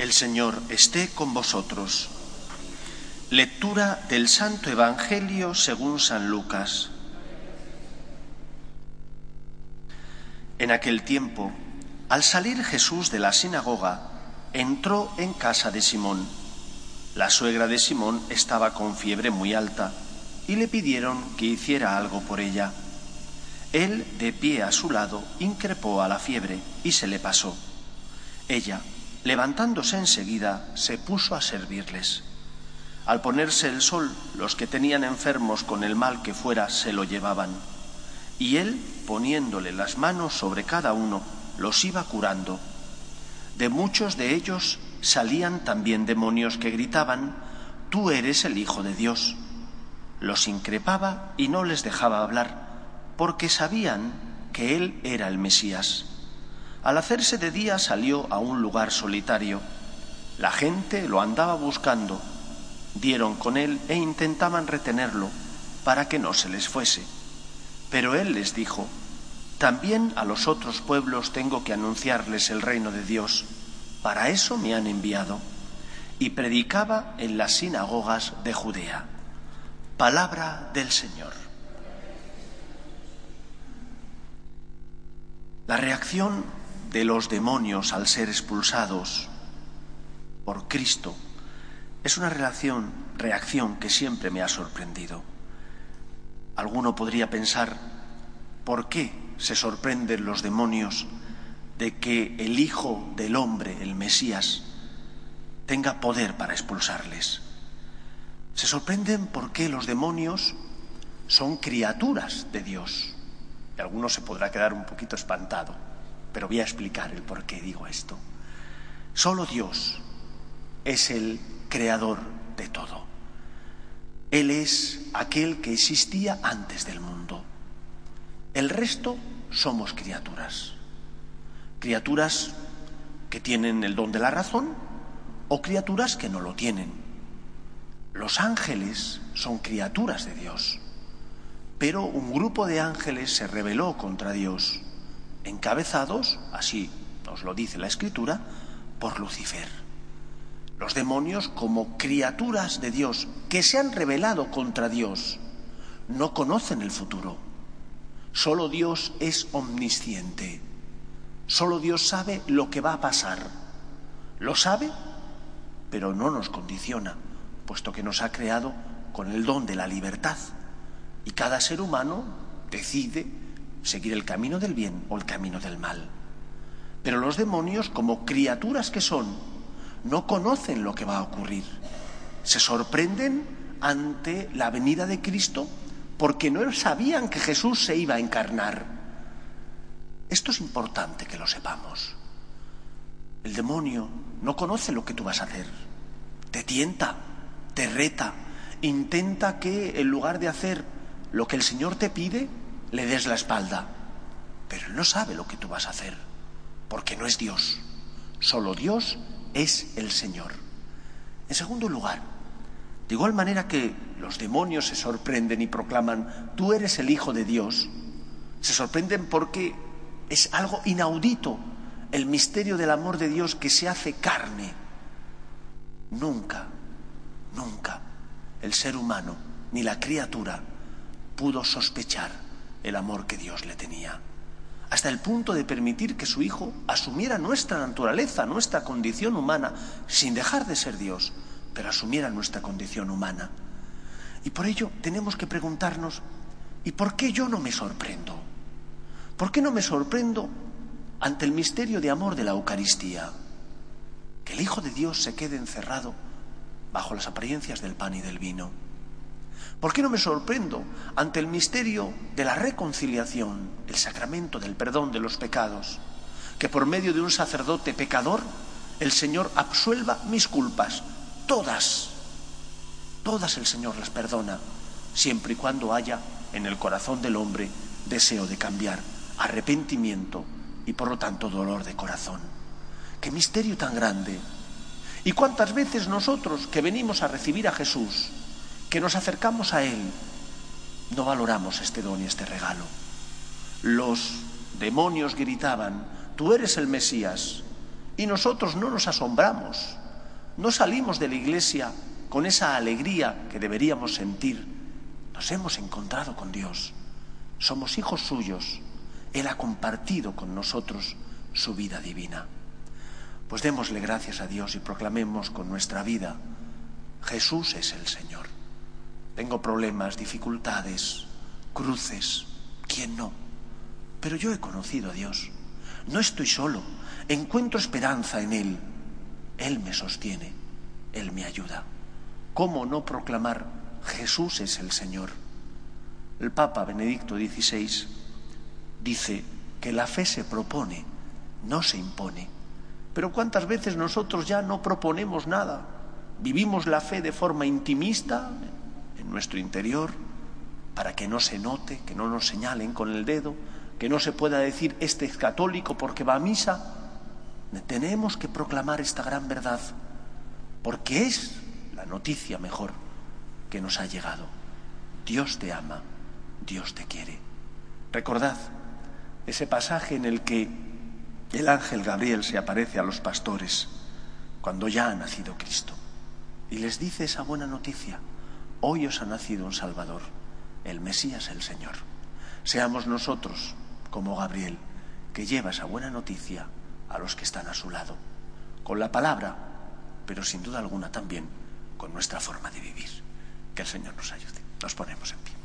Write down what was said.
El Señor esté con vosotros. Lectura del Santo Evangelio según San Lucas. En aquel tiempo, al salir Jesús de la sinagoga, entró en casa de Simón. La suegra de Simón estaba con fiebre muy alta y le pidieron que hiciera algo por ella. Él, de pie a su lado, increpó a la fiebre y se le pasó. Ella, levantándose enseguida, se puso a servirles. Al ponerse el sol, los que tenían enfermos con el mal que fuera se lo llevaban, y él, poniéndole las manos sobre cada uno, los iba curando. De muchos de ellos salían también demonios que gritaban, Tú eres el Hijo de Dios. Los increpaba y no les dejaba hablar, porque sabían que él era el Mesías. Al hacerse de día salió a un lugar solitario. La gente lo andaba buscando. Dieron con él e intentaban retenerlo para que no se les fuese. Pero él les dijo, también a los otros pueblos tengo que anunciarles el reino de Dios. Para eso me han enviado. Y predicaba en las sinagogas de Judea. Palabra del Señor. La reacción de los demonios al ser expulsados por Cristo es una relación, reacción que siempre me ha sorprendido. Alguno podría pensar, ¿por qué se sorprenden los demonios de que el Hijo del Hombre, el Mesías, tenga poder para expulsarles? Se sorprenden porque los demonios son criaturas de Dios. Y alguno se podrá quedar un poquito espantado pero voy a explicar el por qué digo esto. Solo Dios es el creador de todo. Él es aquel que existía antes del mundo. El resto somos criaturas. Criaturas que tienen el don de la razón o criaturas que no lo tienen. Los ángeles son criaturas de Dios, pero un grupo de ángeles se rebeló contra Dios encabezados, así nos lo dice la Escritura, por Lucifer. Los demonios como criaturas de Dios que se han rebelado contra Dios no conocen el futuro. Solo Dios es omnisciente. Solo Dios sabe lo que va a pasar. Lo sabe, pero no nos condiciona, puesto que nos ha creado con el don de la libertad. Y cada ser humano decide seguir el camino del bien o el camino del mal. Pero los demonios, como criaturas que son, no conocen lo que va a ocurrir. Se sorprenden ante la venida de Cristo porque no sabían que Jesús se iba a encarnar. Esto es importante que lo sepamos. El demonio no conoce lo que tú vas a hacer. Te tienta, te reta, intenta que en lugar de hacer lo que el Señor te pide, le des la espalda. Pero él no sabe lo que tú vas a hacer, porque no es Dios. Solo Dios es el Señor. En segundo lugar, de igual manera que los demonios se sorprenden y proclaman, tú eres el Hijo de Dios, se sorprenden porque es algo inaudito el misterio del amor de Dios que se hace carne. Nunca, nunca el ser humano ni la criatura pudo sospechar el amor que Dios le tenía, hasta el punto de permitir que su Hijo asumiera nuestra naturaleza, nuestra condición humana, sin dejar de ser Dios, pero asumiera nuestra condición humana. Y por ello tenemos que preguntarnos, ¿y por qué yo no me sorprendo? ¿Por qué no me sorprendo ante el misterio de amor de la Eucaristía? Que el Hijo de Dios se quede encerrado bajo las apariencias del pan y del vino. ¿Por qué no me sorprendo ante el misterio de la reconciliación, el sacramento del perdón de los pecados? Que por medio de un sacerdote pecador el Señor absuelva mis culpas, todas, todas el Señor las perdona, siempre y cuando haya en el corazón del hombre deseo de cambiar, arrepentimiento y por lo tanto dolor de corazón. Qué misterio tan grande. ¿Y cuántas veces nosotros que venimos a recibir a Jesús, que nos acercamos a Él, no valoramos este don y este regalo. Los demonios gritaban, tú eres el Mesías, Y nosotros no nos asombramos, no salimos de la iglesia con esa alegría que deberíamos sentir. Nos hemos encontrado con Dios, somos hijos suyos, Él ha compartido con nosotros su vida divina. Pues démosle gracias a Dios y proclamemos con nuestra vida, Jesús es el Señor. Tengo problemas, dificultades, cruces, ¿quién no? Pero yo he conocido a Dios. No estoy solo, encuentro esperanza en Él. Él me sostiene, Él me ayuda. ¿Cómo no proclamar Jesús es el Señor? El Papa Benedicto XVI dice que la fe se propone, no se impone. Pero ¿cuántas veces nosotros ya no proponemos nada? Vivimos la fe de forma intimista nuestro interior para que no se note, que no nos señalen con el dedo, que no se pueda decir este es católico porque va a misa. Tenemos que proclamar esta gran verdad porque es la noticia mejor que nos ha llegado. Dios te ama, Dios te quiere. Recordad ese pasaje en el que el ángel Gabriel se aparece a los pastores cuando ya ha nacido Cristo y les dice esa buena noticia. Hoy os ha nacido un Salvador, el Mesías el Señor. Seamos nosotros, como Gabriel, que lleva esa buena noticia a los que están a su lado, con la palabra, pero sin duda alguna también con nuestra forma de vivir. Que el Señor nos ayude. Nos ponemos en pie.